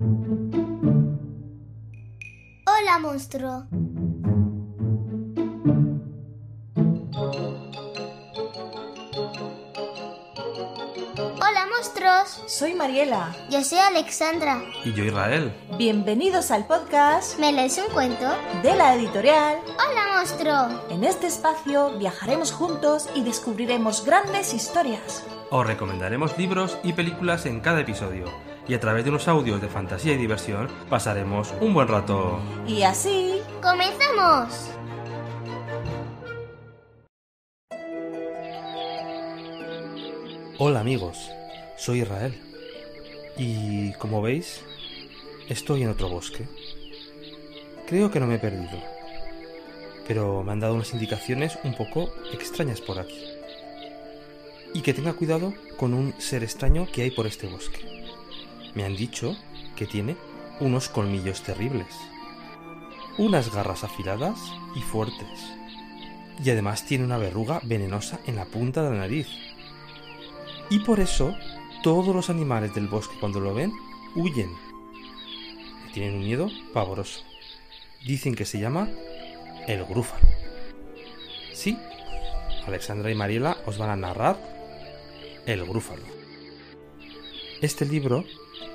Hola, monstruo. Hola, monstruos. Soy Mariela. Yo soy Alexandra. Y yo Israel. Bienvenidos al podcast ¿Me lees un cuento? de la editorial. Hola, monstruo. En este espacio viajaremos juntos y descubriremos grandes historias. Os recomendaremos libros y películas en cada episodio. Y a través de unos audios de fantasía y diversión pasaremos un buen rato. Y así, ¡Comenzamos! Hola amigos, soy Israel. Y como veis, estoy en otro bosque. Creo que no me he perdido. Pero me han dado unas indicaciones un poco extrañas por aquí. Y que tenga cuidado con un ser extraño que hay por este bosque. Me han dicho que tiene unos colmillos terribles, unas garras afiladas y fuertes. Y además tiene una verruga venenosa en la punta de la nariz. Y por eso todos los animales del bosque cuando lo ven huyen. Le tienen un miedo pavoroso. Dicen que se llama el grúfalo. Sí, Alexandra y Mariela os van a narrar el grúfalo. Este libro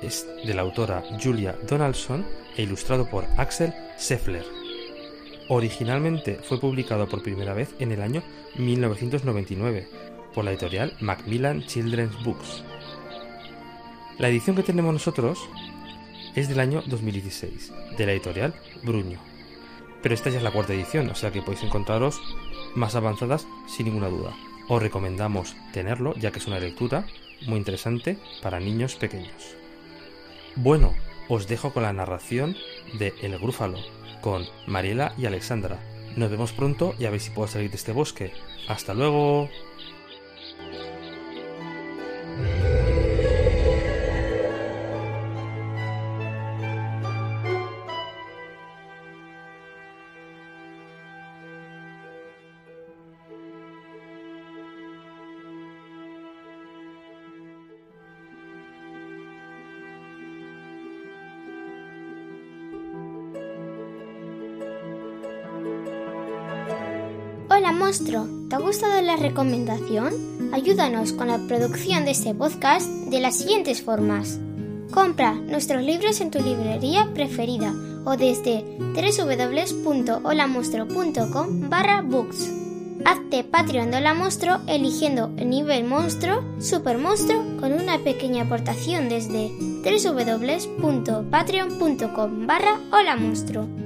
es de la autora Julia Donaldson e ilustrado por Axel Scheffler. Originalmente fue publicado por primera vez en el año 1999 por la editorial Macmillan Children's Books. La edición que tenemos nosotros es del año 2016, de la editorial Bruño. Pero esta ya es la cuarta edición, o sea que podéis encontraros más avanzadas sin ninguna duda. Os recomendamos tenerlo, ya que es una lectura muy interesante para niños pequeños. Bueno, os dejo con la narración de El Grúfalo, con Mariela y Alexandra. Nos vemos pronto y a ver si puedo salir de este bosque. ¡Hasta luego! Gustado la recomendación? Ayúdanos con la producción de este podcast de las siguientes formas. Compra nuestros libros en tu librería preferida o desde www.holamonstruo.com barra books. Hazte Patreon de Hola Monstruo eligiendo el nivel monstruo, super monstruo con una pequeña aportación desde www.patreon.com barra Hola Monstruo.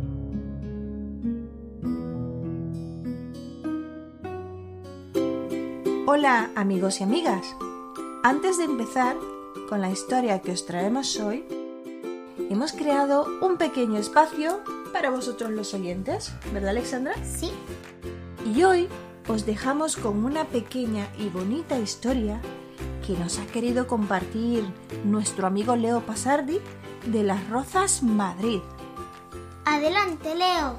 Hola amigos y amigas. Antes de empezar con la historia que os traemos hoy, hemos creado un pequeño espacio para vosotros los oyentes, ¿verdad Alexandra? Sí. Y hoy os dejamos con una pequeña y bonita historia que nos ha querido compartir nuestro amigo Leo Pasardi de Las Rozas Madrid. Adelante, Leo.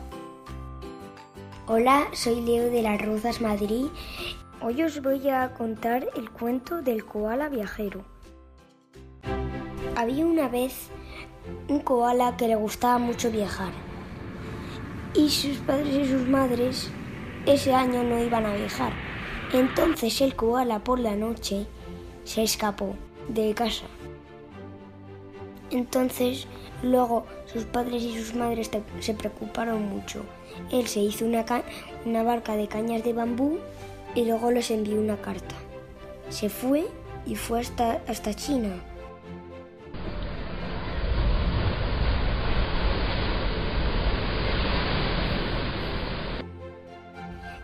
Hola, soy Leo de las Rozas Madrid. Hoy os voy a contar el cuento del koala viajero. Había una vez un koala que le gustaba mucho viajar. Y sus padres y sus madres ese año no iban a viajar. Entonces el koala por la noche se escapó de casa. Entonces luego sus padres y sus madres se preocuparon mucho. Él se hizo una barca de cañas de bambú y luego les envió una carta. Se fue y fue hasta, hasta China.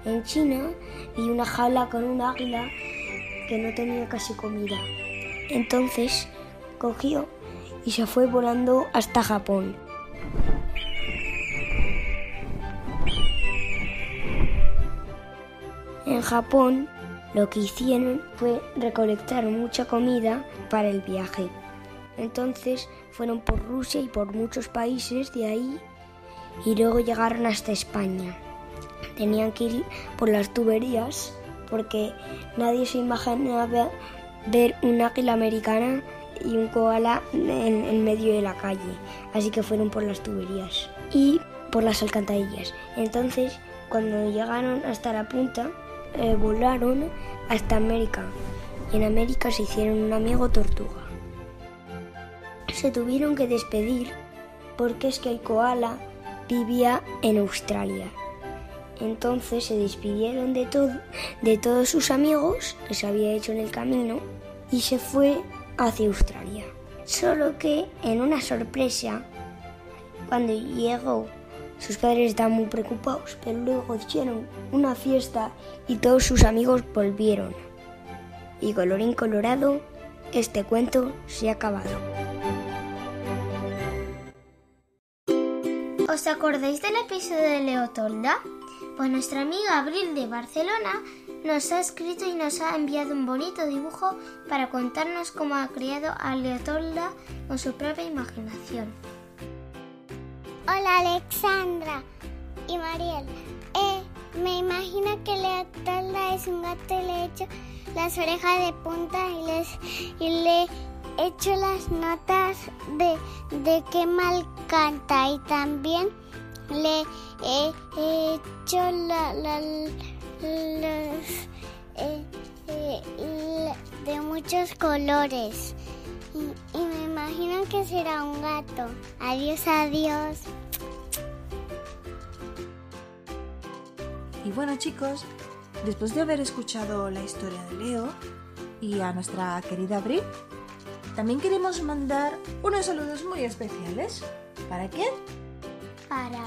En China vi una jaula con un águila que no tenía casi comida. Entonces cogió y se fue volando hasta Japón. En Japón lo que hicieron fue recolectar mucha comida para el viaje. Entonces fueron por Rusia y por muchos países de ahí y luego llegaron hasta España. Tenían que ir por las tuberías porque nadie se imaginaba ver un águila americana y un koala en, medio de la calle. Así que fueron por las tuberías y por las alcantarillas. Entonces, cuando llegaron hasta la punta, eh, volaron hasta América. Y en América se hicieron un amigo tortuga. Se tuvieron que despedir porque es que el koala vivía en Australia. Entonces se despidieron de, de todos sus amigos que se había hecho en el camino y se fue hacia Australia. Solo que en una sorpresa, cuando llegó, sus padres estaban muy preocupados, pero luego hicieron una fiesta y todos sus amigos volvieron. Y colorín colorado, este cuento se ha acabado. ¿Os acordáis del episodio de Leotolda? Pues nuestra amiga Abril de Barcelona nos ha escrito y nos ha enviado un bonito dibujo para contarnos cómo ha criado a Leotolda con su propia imaginación. Hola Alexandra y Mariel. Eh, me imagino que Leotolda es un gato y le he hecho las orejas de punta y, les, y le he hecho las notas de, de qué mal canta y también le he hecho la, la los, eh, eh, de muchos colores. Y, me imagino que será un gato. Adiós, adiós. Y bueno chicos, después de haber escuchado la historia de Leo y a nuestra querida Bri, también queremos mandar unos saludos muy especiales. ¿Para quién? Para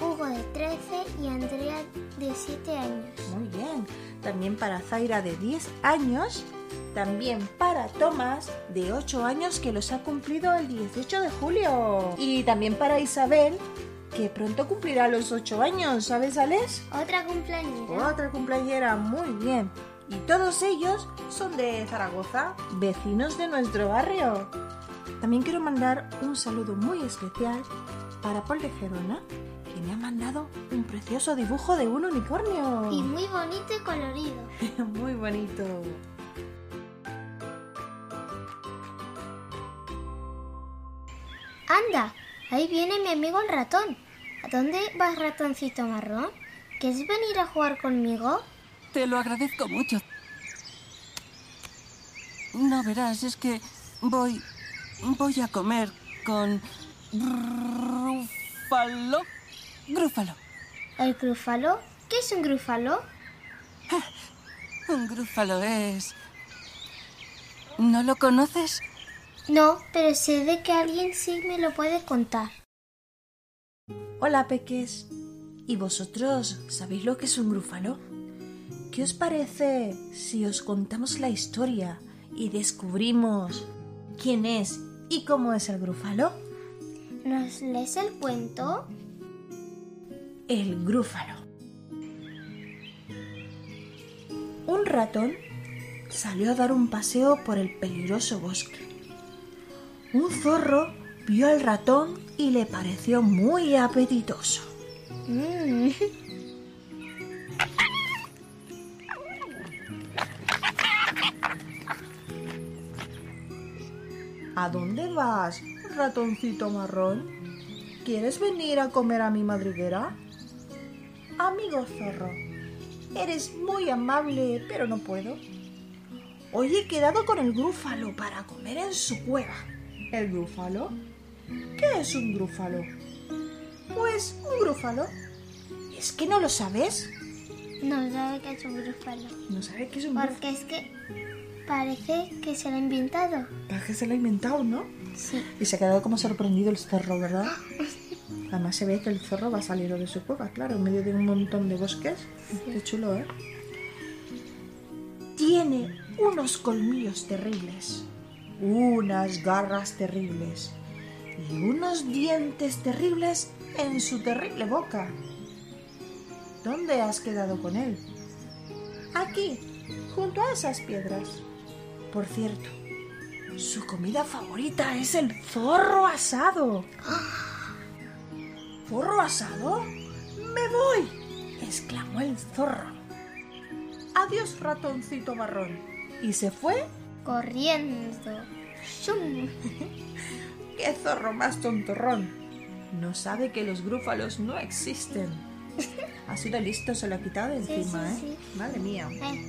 Hugo de 13 y Andrea de 7 años. Muy bien. También para Zaira de 10 años. También para Tomás de 8 años que los ha cumplido el 18 de julio. Y también para Isabel que pronto cumplirá los 8 años, ¿sabes, Alex? Otra cumpleañera. Otra cumpleañera, muy bien. Y todos ellos son de Zaragoza, vecinos de nuestro barrio. También quiero mandar un saludo muy especial para Paul de Gerona, me ha mandado un precioso dibujo de un unicornio. Y muy bonito y colorido. muy bonito. Anda, ahí viene mi amigo el ratón. ¿A dónde vas, ratoncito marrón? ¿Quieres venir a jugar conmigo? Te lo agradezco mucho. No verás, es que voy. voy a comer con. Rufalo Grúfalo. ¿El grúfalo? ¿Qué es un grúfalo? un grúfalo es... ¿No lo conoces? No, pero sé de que alguien sí me lo puede contar. Hola, peques. ¿Y vosotros sabéis lo que es un grúfalo? ¿Qué os parece si os contamos la historia y descubrimos quién es y cómo es el grúfalo? ¿Nos lees el cuento? el grúfalo. Un ratón salió a dar un paseo por el peligroso bosque. Un zorro vio al ratón y le pareció muy apetitoso. ¿A dónde vas, ratoncito marrón? ¿Quieres venir a comer a mi madriguera? Amigo zorro, eres muy amable, pero no puedo. Hoy he quedado con el grúfalo para comer en su cueva. ¿El grúfalo? ¿Qué es un grúfalo? Pues un grúfalo. ¿Es que no lo sabes? No sabe qué es un grúfalo. No sabe qué es un grúfalo. Porque es que parece que se lo ha inventado. Parece que se lo ha inventado, ¿no? Sí. Y se ha quedado como sorprendido el zorro, ¿verdad? Además se ve que el zorro va a salir de su cueva, claro, en medio de un montón de bosques. Qué chulo, ¿eh? Tiene unos colmillos terribles, unas garras terribles y unos dientes terribles en su terrible boca. ¿Dónde has quedado con él? Aquí, junto a esas piedras. Por cierto, su comida favorita es el zorro asado. ¿Zorro asado? ¡Me voy! exclamó el zorro. Adiós, ratoncito marrón. Y se fue. Corriendo. ¡Shum! ¡Qué zorro más tontorrón! No sabe que los grúfalos no existen. Ha sido listo, se lo ha quitado de Sí, encima, sí, ¿eh? Madre mía. Eh,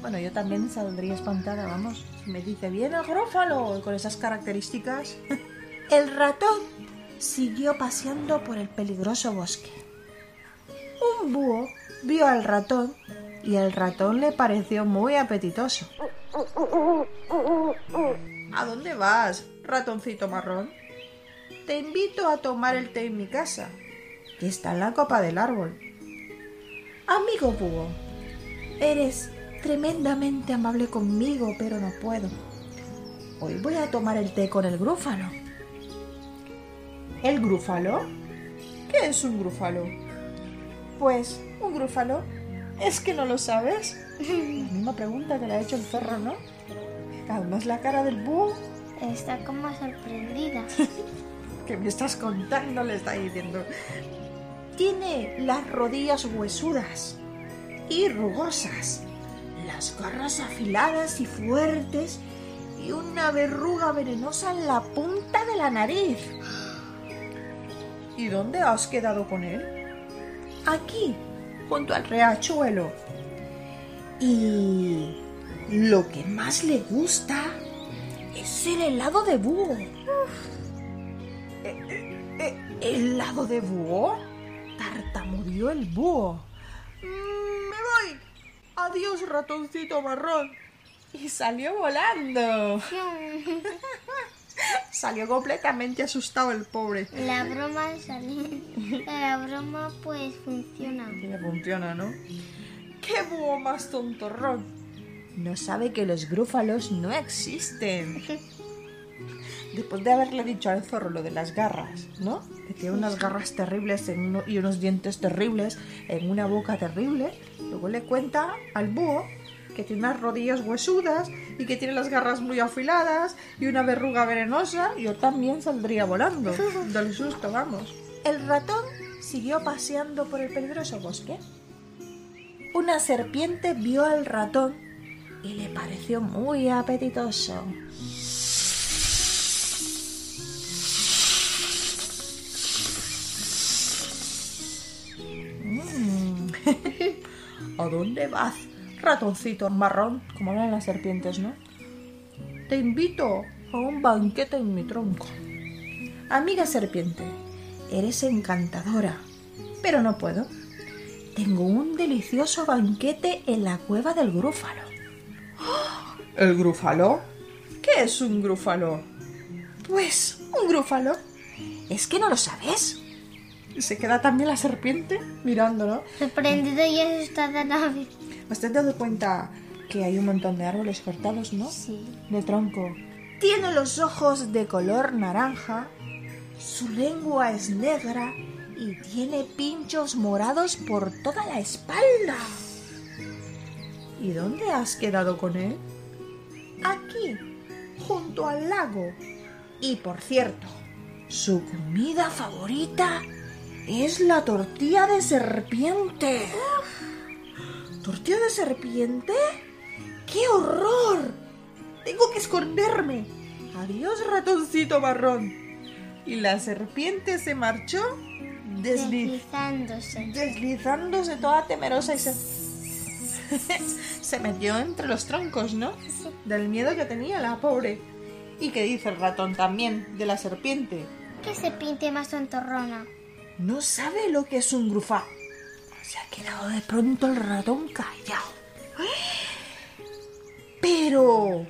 Bueno, yo también saldría espantada, vamos. Me dice, viene el grófalo, con esas características. El ratón siguió paseando por el peligroso bosque. Un búho vio al ratón y el ratón le pareció muy apetitoso. ¿A dónde vas, ratoncito marrón? Te invito a tomar el té en mi casa, que está en la copa del árbol. Amigo búho, eres tremendamente amable conmigo, pero no puedo. Hoy voy a tomar el té con el grúfalo. ¿El grúfalo? ¿Qué es un grúfalo? Pues, un grúfalo. ¿Es que no lo sabes? La misma pregunta que le ha hecho el zorro, ¿no? Además la cara del búho está como sorprendida. que me estás contando le está diciendo. Tiene las rodillas huesudas y rugosas, las garras afiladas y fuertes y una verruga venenosa en la punta de la nariz. ¿Y dónde has quedado con él? Aquí, junto al riachuelo. Y lo que más le gusta es el helado de búho. Eh, ¿Helado de búho? Tartamudeó el búho. "Mm, Me voy. Adiós, ratoncito marrón. Y salió volando. Salió completamente asustado el pobre. La broma sale. La broma pues funciona. Funciona, ¿no? ¡Qué búho más tontorrón! No sabe que los grúfalos no existen. Después de haberle dicho al zorro lo de las garras, ¿no? Que tiene unas garras terribles en uno- y unos dientes terribles en una boca terrible, luego le cuenta al búho que tiene unas rodillas huesudas y que tiene las garras muy afiladas y una verruga venenosa, yo también saldría volando. Del susto, vamos. El ratón siguió paseando por el peligroso bosque. Una serpiente vio al ratón y le pareció muy apetitoso. Mm. ¿A dónde vas, ratoncito marrón? Como hablan las serpientes, ¿no? Te invito a un banquete en mi tronco. Amiga serpiente, eres encantadora, pero no puedo. Tengo un delicioso banquete en la cueva del grúfalo. ¿El grúfalo? ¿Qué es un grúfalo? Pues un grúfalo. ¿Es que no lo sabes? Se queda también la serpiente mirándolo. Sorprendido y asustada. ¿Has te has dado cuenta que hay un montón de árboles cortados, no? Sí. De tronco. Tiene los ojos de color naranja, su lengua es negra y tiene pinchos morados por toda la espalda. ¿Y dónde has quedado con él? Aquí, junto al lago. Y por cierto, su comida favorita es la tortilla de serpiente. ¿Tortilla de serpiente? ¡Qué horror! Tengo que esconderme. Adiós, ratoncito marrón. Y la serpiente se marchó desliz- Deslizándose. deslizándose toda temerosa y se... se metió entre los troncos, ¿no? Del miedo que tenía la pobre. ¿Y qué dice el ratón también de la serpiente? ¿Qué serpiente más tontorrona? No sabe lo que es un grufá. Se ha quedado de pronto el ratón callado. Pero...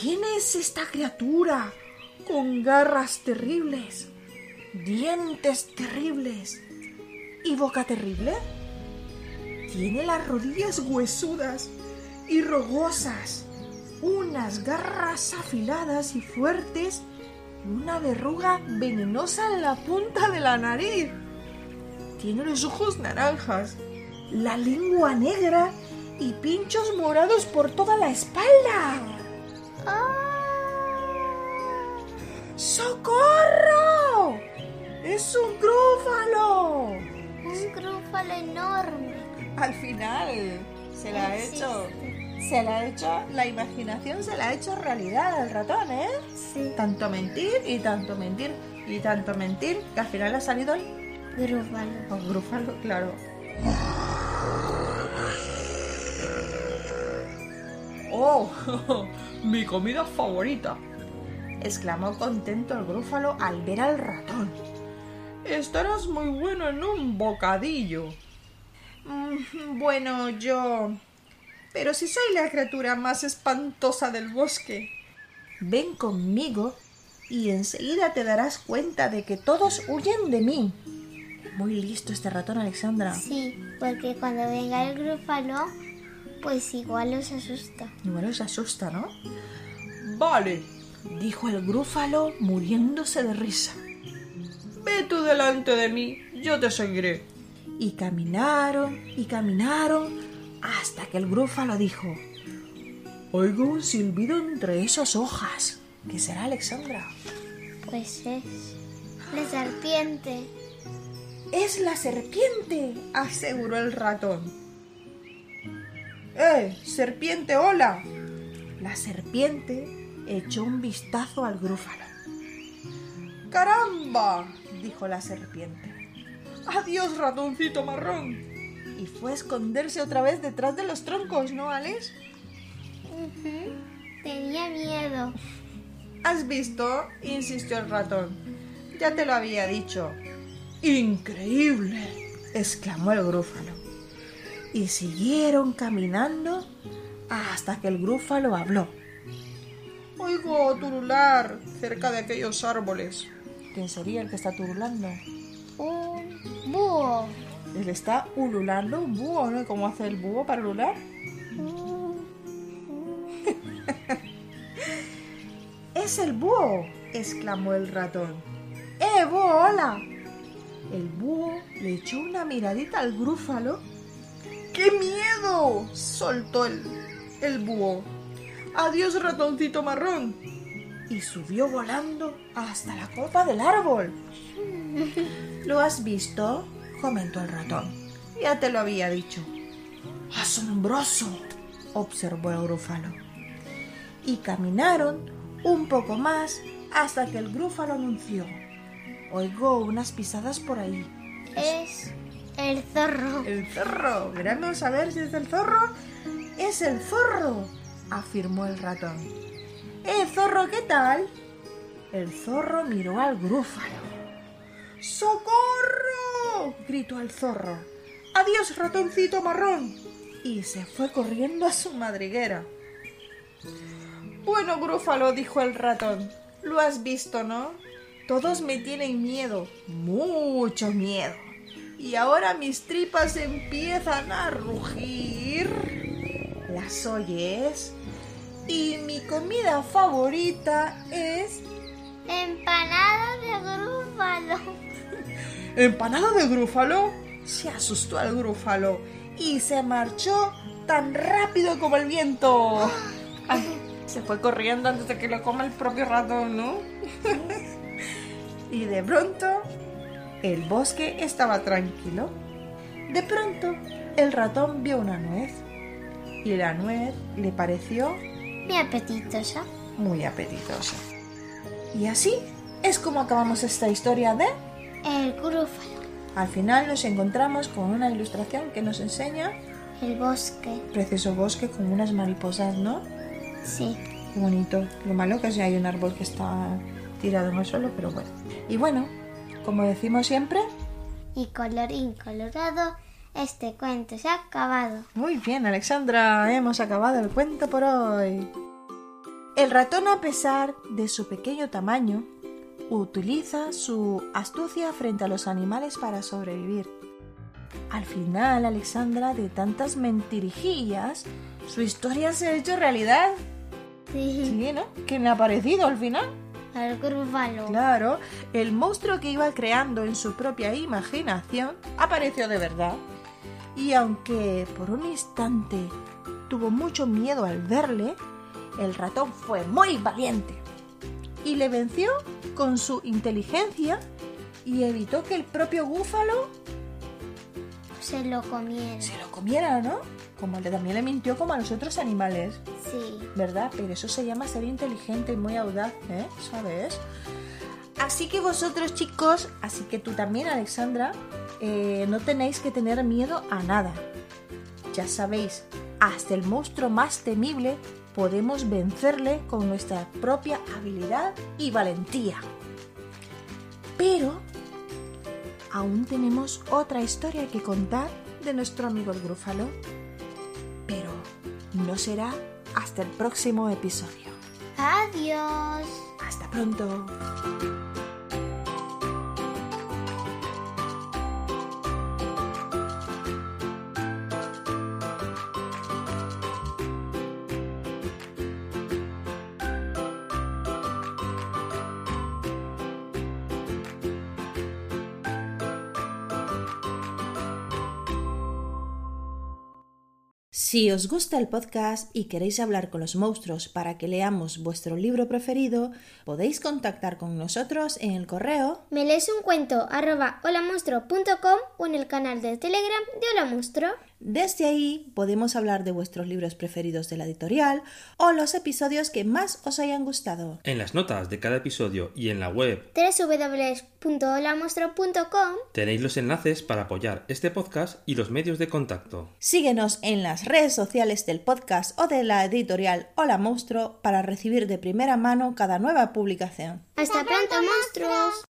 ¿Quién es esta criatura con garras terribles, dientes terribles y boca terrible? Tiene las rodillas huesudas y rugosas, unas garras afiladas y fuertes y una verruga venenosa en la punta de la nariz. Tiene los ojos naranjas, la lengua negra y pinchos morados por toda la espalda. ¡Socorro! ¡Es un grúfalo! Un grúfalo enorme. Al final se la ha hecho. Se la ha hecho, la imaginación se la ha hecho realidad al ratón, ¿eh? Sí. Tanto mentir y tanto mentir y tanto mentir que al final ha salido el Grúfalo. grúfalo, claro. ¡Oh! ¡Mi comida favorita! exclamó contento el grúfalo al ver al ratón. Estarás muy bueno en un bocadillo. Mm, bueno, yo... Pero si soy la criatura más espantosa del bosque. Ven conmigo y enseguida te darás cuenta de que todos huyen de mí. Muy listo este ratón, Alexandra. Sí, porque cuando venga el grúfalo, pues igual los asusta. Igual os asusta, ¿no? Vale, dijo el grúfalo muriéndose de risa. Ve tú delante de mí, yo te seguiré. Y caminaron y caminaron hasta que el grúfalo dijo: Oigo un silbido entre esas hojas. ¿Qué será, Alexandra? Pues es la serpiente. Es la serpiente, aseguró el ratón. ¡Eh, serpiente, hola! La serpiente echó un vistazo al grúfalo. ¡Caramba! dijo la serpiente. ¡Adiós, ratoncito marrón! Y fue a esconderse otra vez detrás de los troncos, ¿no, Alex? Tenía miedo. ¿Has visto? insistió el ratón. Ya te lo había dicho. ¡Increíble! exclamó el grúfalo. Y siguieron caminando hasta que el grúfalo habló. Oigo turular cerca de aquellos árboles. ¿Quién sería el que está turulando? Un búho. Él está ululando un búho, ¿no? ¿Cómo hace el búho para ulular? ¡Es el búho! exclamó el ratón. ¡Eh, búho, hola! El búho le echó una miradita al grúfalo. ¡Qué miedo! soltó el, el búho. ¡Adiós, ratoncito marrón! Y subió volando hasta la copa del árbol. ¿Lo has visto? comentó el ratón. Ya te lo había dicho. ¡Asombroso! observó el grúfalo. Y caminaron un poco más hasta que el grúfalo anunció. Oigo unas pisadas por ahí. Es el zorro. El zorro. Queremos saber si es el zorro. Es el zorro, afirmó el ratón. ¡Eh, zorro, qué tal! El zorro miró al grúfalo. ¡Socorro! gritó el zorro. ¡Adiós, ratoncito marrón! Y se fue corriendo a su madriguera. Bueno, grúfalo, dijo el ratón. Lo has visto, ¿no? Todos me tienen miedo, mucho miedo. Y ahora mis tripas empiezan a rugir. ¿Las oyes? Y mi comida favorita es... Empanada de grúfalo. ¿Empanada de grúfalo? Se asustó el grúfalo y se marchó tan rápido como el viento. Ay, se fue corriendo antes de que lo coma el propio ratón, ¿no? y de pronto el bosque estaba tranquilo. De pronto el ratón vio una nuez y la nuez le pareció Mi apetitosa. muy apetitosa. Y así es como acabamos esta historia de... El grúfalo. Al final nos encontramos con una ilustración que nos enseña El bosque. precioso bosque con unas mariposas, ¿no? Sí. Qué bonito. Lo malo que es que hay un árbol que está tirado en el suelo, pero bueno. Y bueno, como decimos siempre, Y colorín colorado, este cuento se ha acabado. muy bien, Alexandra, hemos acabado el cuento por hoy. El ratón, a pesar de su pequeño tamaño, utiliza su astucia frente a los animales para sobrevivir. Al final, Alexandra, de tantas mentirijillas, su historia se ha hecho realidad. Sí. Sí, ¿no? ¿Quién ha parecido al final? El grúfalo. Claro, el monstruo que iba creando en su propia imaginación apareció de verdad. Y aunque por un instante tuvo mucho miedo al verle, el ratón fue muy valiente y le venció con su inteligencia y evitó que el propio búfalo Se lo comieron. se lo comiera, ¿no? Como le, también le mintió como a los otros animales, Sí. ¿verdad? Pero eso se llama ser inteligente y muy audaz, ¿eh? ¿Sabes? Así que vosotros chicos, así que tú también Alexandra, eh, no tenéis que tener miedo a nada. Ya sabéis, hasta el monstruo más temible podemos vencerle con nuestra propia habilidad y valentía. Pero aún tenemos otra historia que contar de nuestro amigo el grúfalo. Pero no será hasta el próximo episodio. Adiós. Hasta pronto. Si os gusta el podcast y queréis hablar con los monstruos para que leamos vuestro libro preferido, podéis contactar con nosotros en el correo Me lees un cuento arroba o en el canal de Telegram de Hola Monstruo. Desde ahí podemos hablar de vuestros libros preferidos de la editorial o los episodios que más os hayan gustado. En las notas de cada episodio y en la web www.holamonstruo.com tenéis los enlaces para apoyar este podcast y los medios de contacto. Síguenos en las redes sociales del podcast o de la editorial Hola Monstruo para recibir de primera mano cada nueva publicación. Hasta pronto, monstruos.